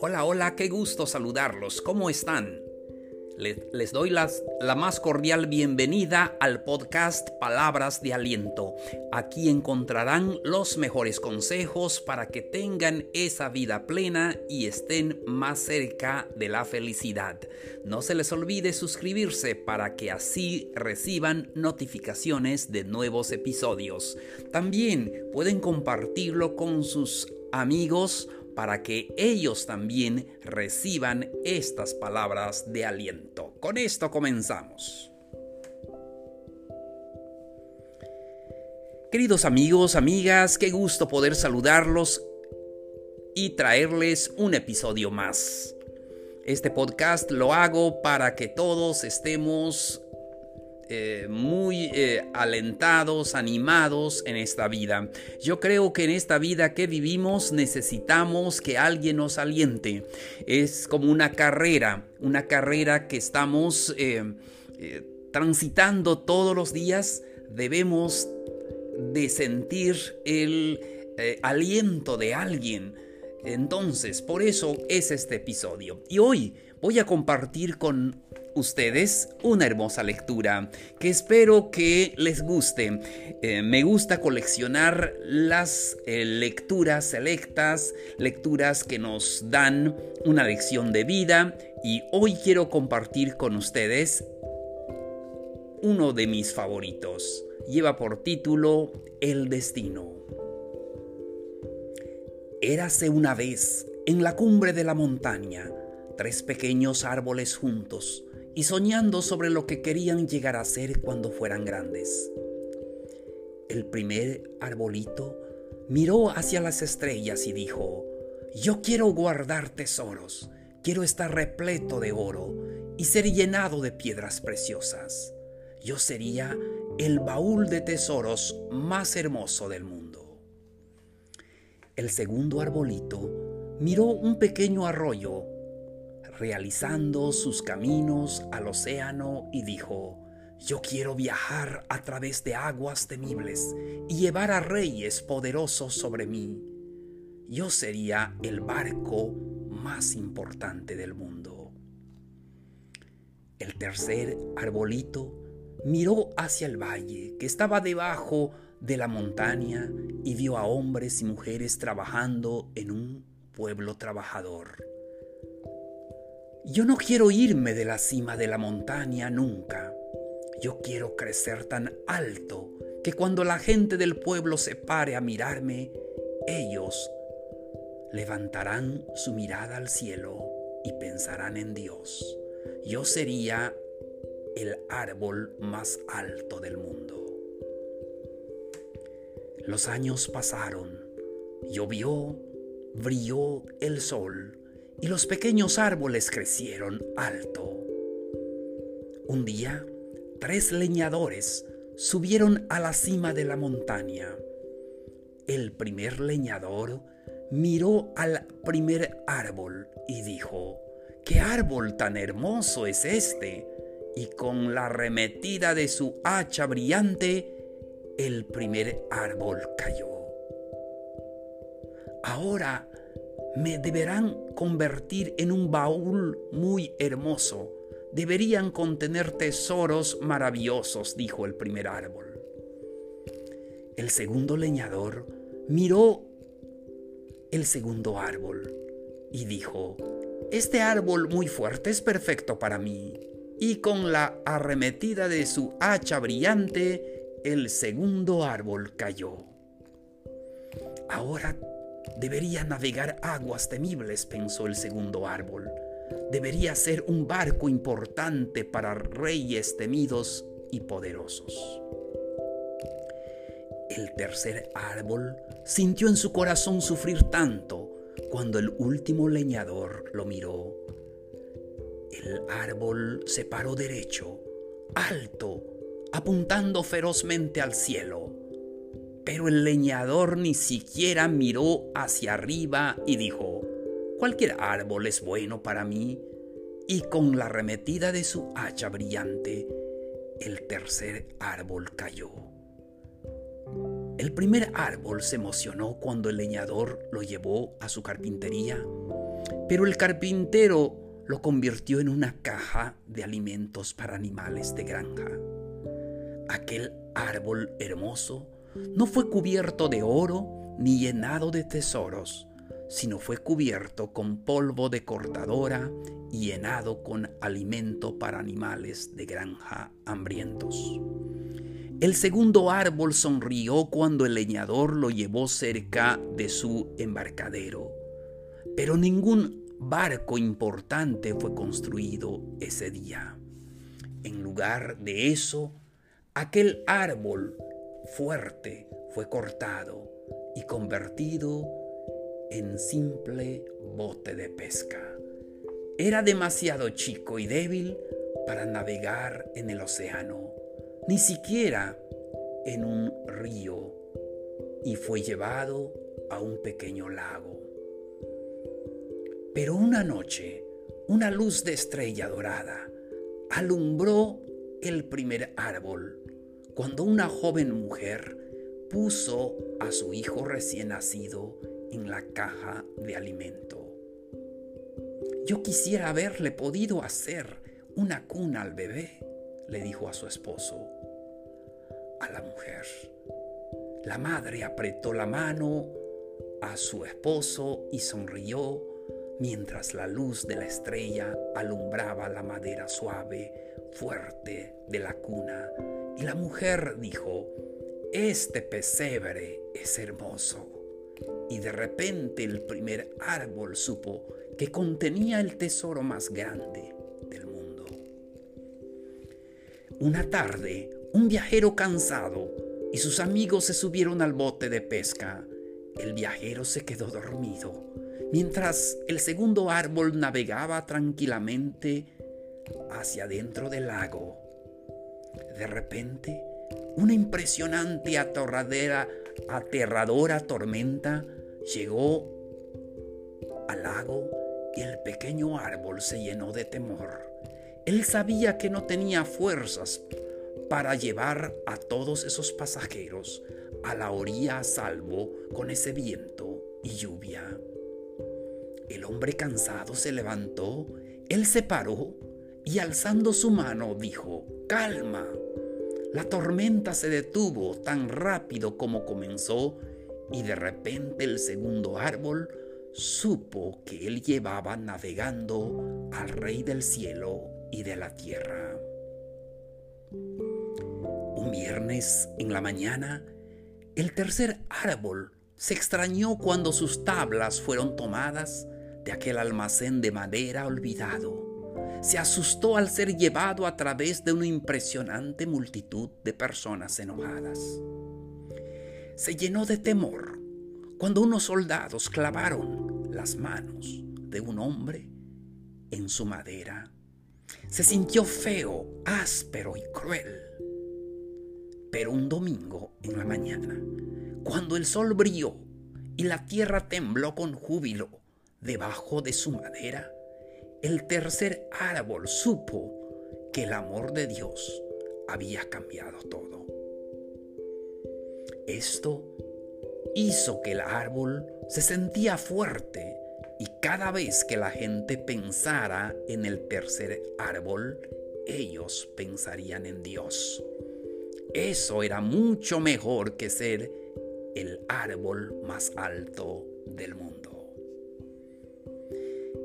Hola, hola, qué gusto saludarlos. ¿Cómo están? Les, doy la más cordial bienvenida al podcast Palabras de Aliento. Aquí encontrarán los mejores consejos para que tengan esa vida plena y estén más cerca de la felicidad. No se les olvide suscribirse para que así reciban notificaciones de nuevos episodios. También pueden compartirlo con sus amigos para que ellos también reciban estas palabras de aliento. Con esto comenzamos. Queridos amigos, amigas, qué gusto poder saludarlos y traerles un episodio más. Este podcast lo hago para que todos estemos eh, muy eh, alentados, animados en esta vida. Yo creo que en esta vida que vivimos necesitamos que alguien nos aliente. Es como una carrera, una carrera que estamos eh, transitando todos los días. Debemos de sentir el aliento de alguien. Entonces, por eso es este episodio. Y hoy voy a compartir con ustedes una hermosa lectura que espero que les guste. Eh, me gusta coleccionar las eh, lecturas selectas, lecturas que nos dan una lección de vida y hoy quiero compartir con ustedes uno de mis favoritos. Lleva por título El destino. Érase una vez en la cumbre de la montaña tres pequeños árboles juntos y soñando sobre lo que querían llegar a ser cuando fueran grandes. El primer arbolito miró hacia las estrellas y dijo, yo quiero guardar tesoros, quiero estar repleto de oro y ser llenado de piedras preciosas. Yo sería el baúl de tesoros más hermoso del mundo. El segundo arbolito miró un pequeño arroyo realizando sus caminos al océano y dijo, yo quiero viajar a través de aguas temibles y llevar a reyes poderosos sobre mí. Yo sería el barco más importante del mundo. El tercer arbolito miró hacia el valle que estaba debajo de la montaña y vio a hombres y mujeres trabajando en un pueblo trabajador. Yo no quiero irme de la cima de la montaña nunca. Yo quiero crecer tan alto que cuando la gente del pueblo se pare a mirarme, ellos levantarán su mirada al cielo y pensarán en Dios. Yo sería el árbol más alto del mundo. Los años pasaron, llovió, brilló el sol y los pequeños árboles crecieron alto. Un día, tres leñadores subieron a la cima de la montaña. El primer leñador miró al primer árbol y dijo, ¿qué árbol tan hermoso es este? Y con la arremetida de su hacha brillante, el primer árbol cayó. Ahora me deberán convertir en un baúl muy hermoso. Deberían contener tesoros maravillosos, dijo el primer árbol. El segundo leñador miró el segundo árbol y dijo, este árbol muy fuerte es perfecto para mí. Y con la arremetida de su hacha brillante, el segundo árbol cayó. Ahora Debería navegar aguas temibles, pensó el segundo árbol. Debería ser un barco importante para reyes temidos y poderosos. El tercer árbol sintió en su corazón sufrir tanto cuando el último leñador lo miró. El árbol se paró derecho, alto, apuntando ferozmente al cielo. Pero el leñador ni siquiera miró hacia arriba y dijo, cualquier árbol es bueno para mí. Y con la arremetida de su hacha brillante, el tercer árbol cayó. El primer árbol se emocionó cuando el leñador lo llevó a su carpintería Pero el carpintero lo convirtió en una caja de alimentos para animales de granja. Aquel árbol hermoso no fue cubierto de oro ni llenado de tesoros, sino fue cubierto con polvo de cortadora y llenado con alimento para animales de granja hambrientos. El segundo árbol sonrió cuando el leñador lo llevó cerca de su embarcadero, pero ningún barco importante fue construido ese día. En lugar de eso, aquel árbol fuerte fue cortado y convertido en simple bote de pesca. Era demasiado chico y débil para navegar en el océano, ni siquiera en un río, y fue llevado a un pequeño lago. Pero una noche, una luz de estrella dorada alumbró el primer árbol cuando una joven mujer puso a su hijo recién nacido en la caja de alimento. Yo quisiera haberle podido hacer una cuna al bebé, le dijo a su esposo. A la mujer. La madre apretó la mano a su esposo y sonrió mientras la luz de la estrella alumbraba la madera suave, fuerte de la cuna. Y la mujer dijo, este pesebre es hermoso y de repente el primer árbol supo que contenía el tesoro más grande del mundo. Una tarde, un viajero cansado y sus amigos se subieron al bote de pesca. El viajero se quedó dormido, mientras el segundo árbol navegaba tranquilamente hacia dentro del lago. De repente, una impresionante atorradera, aterradora tormenta Llegó al lago y el pequeño árbol se llenó de temor. Él sabía que no tenía fuerzas para llevar a todos esos pasajeros a la orilla a salvo con ese viento y lluvia. El hombre cansado se levantó, él se paró y alzando su mano dijo, calma. La tormenta se detuvo tan rápido como comenzó y de repente el segundo árbol supo que él llevaba navegando al Rey del cielo y de la tierra. Un viernes en la mañana, el tercer árbol se extrañó cuando sus tablas fueron tomadas aquel almacén de madera olvidado. Se asustó al ser llevado a través de una impresionante multitud de personas enojadas se llenó de temor cuando unos soldados clavaron las manos de un hombre en su madera. Se sintió feo, áspero y cruel. Pero un domingo en la mañana, cuando el sol brilló y la tierra tembló con júbilo debajo de su madera, el tercer árbol supo que el amor de Dios había cambiado todo. Esto hizo que el árbol se sentía fuerte y cada vez que la gente pensara en el tercer árbol, ellos pensarían en Dios. Eso era mucho mejor que ser el árbol más alto del mundo.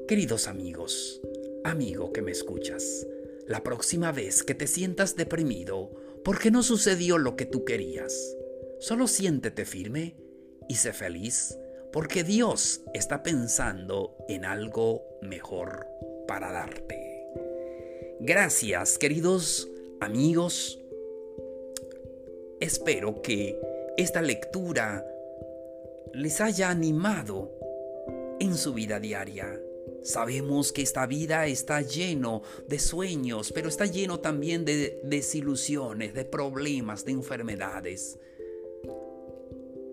Queridos amigos, amigo que me escuchas, la próxima vez que te sientas deprimido porque no sucedió lo que tú querías, Solo siéntete firme y sé feliz porque Dios está pensando en algo mejor para darte. Gracias, queridos amigos. Espero que esta lectura les haya animado en su vida diaria. Sabemos que esta vida está lleno de sueños, pero está lleno también de desilusiones, de problemas, de enfermedades.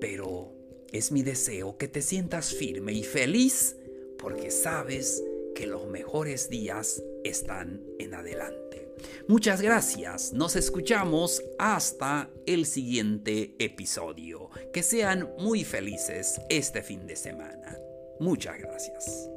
Pero es mi deseo que te sientas firme y feliz porque sabes que los mejores días están en adelante. Muchas gracias, nos escuchamos hasta el siguiente episodio. Que sean muy felices este fin de semana. Muchas gracias.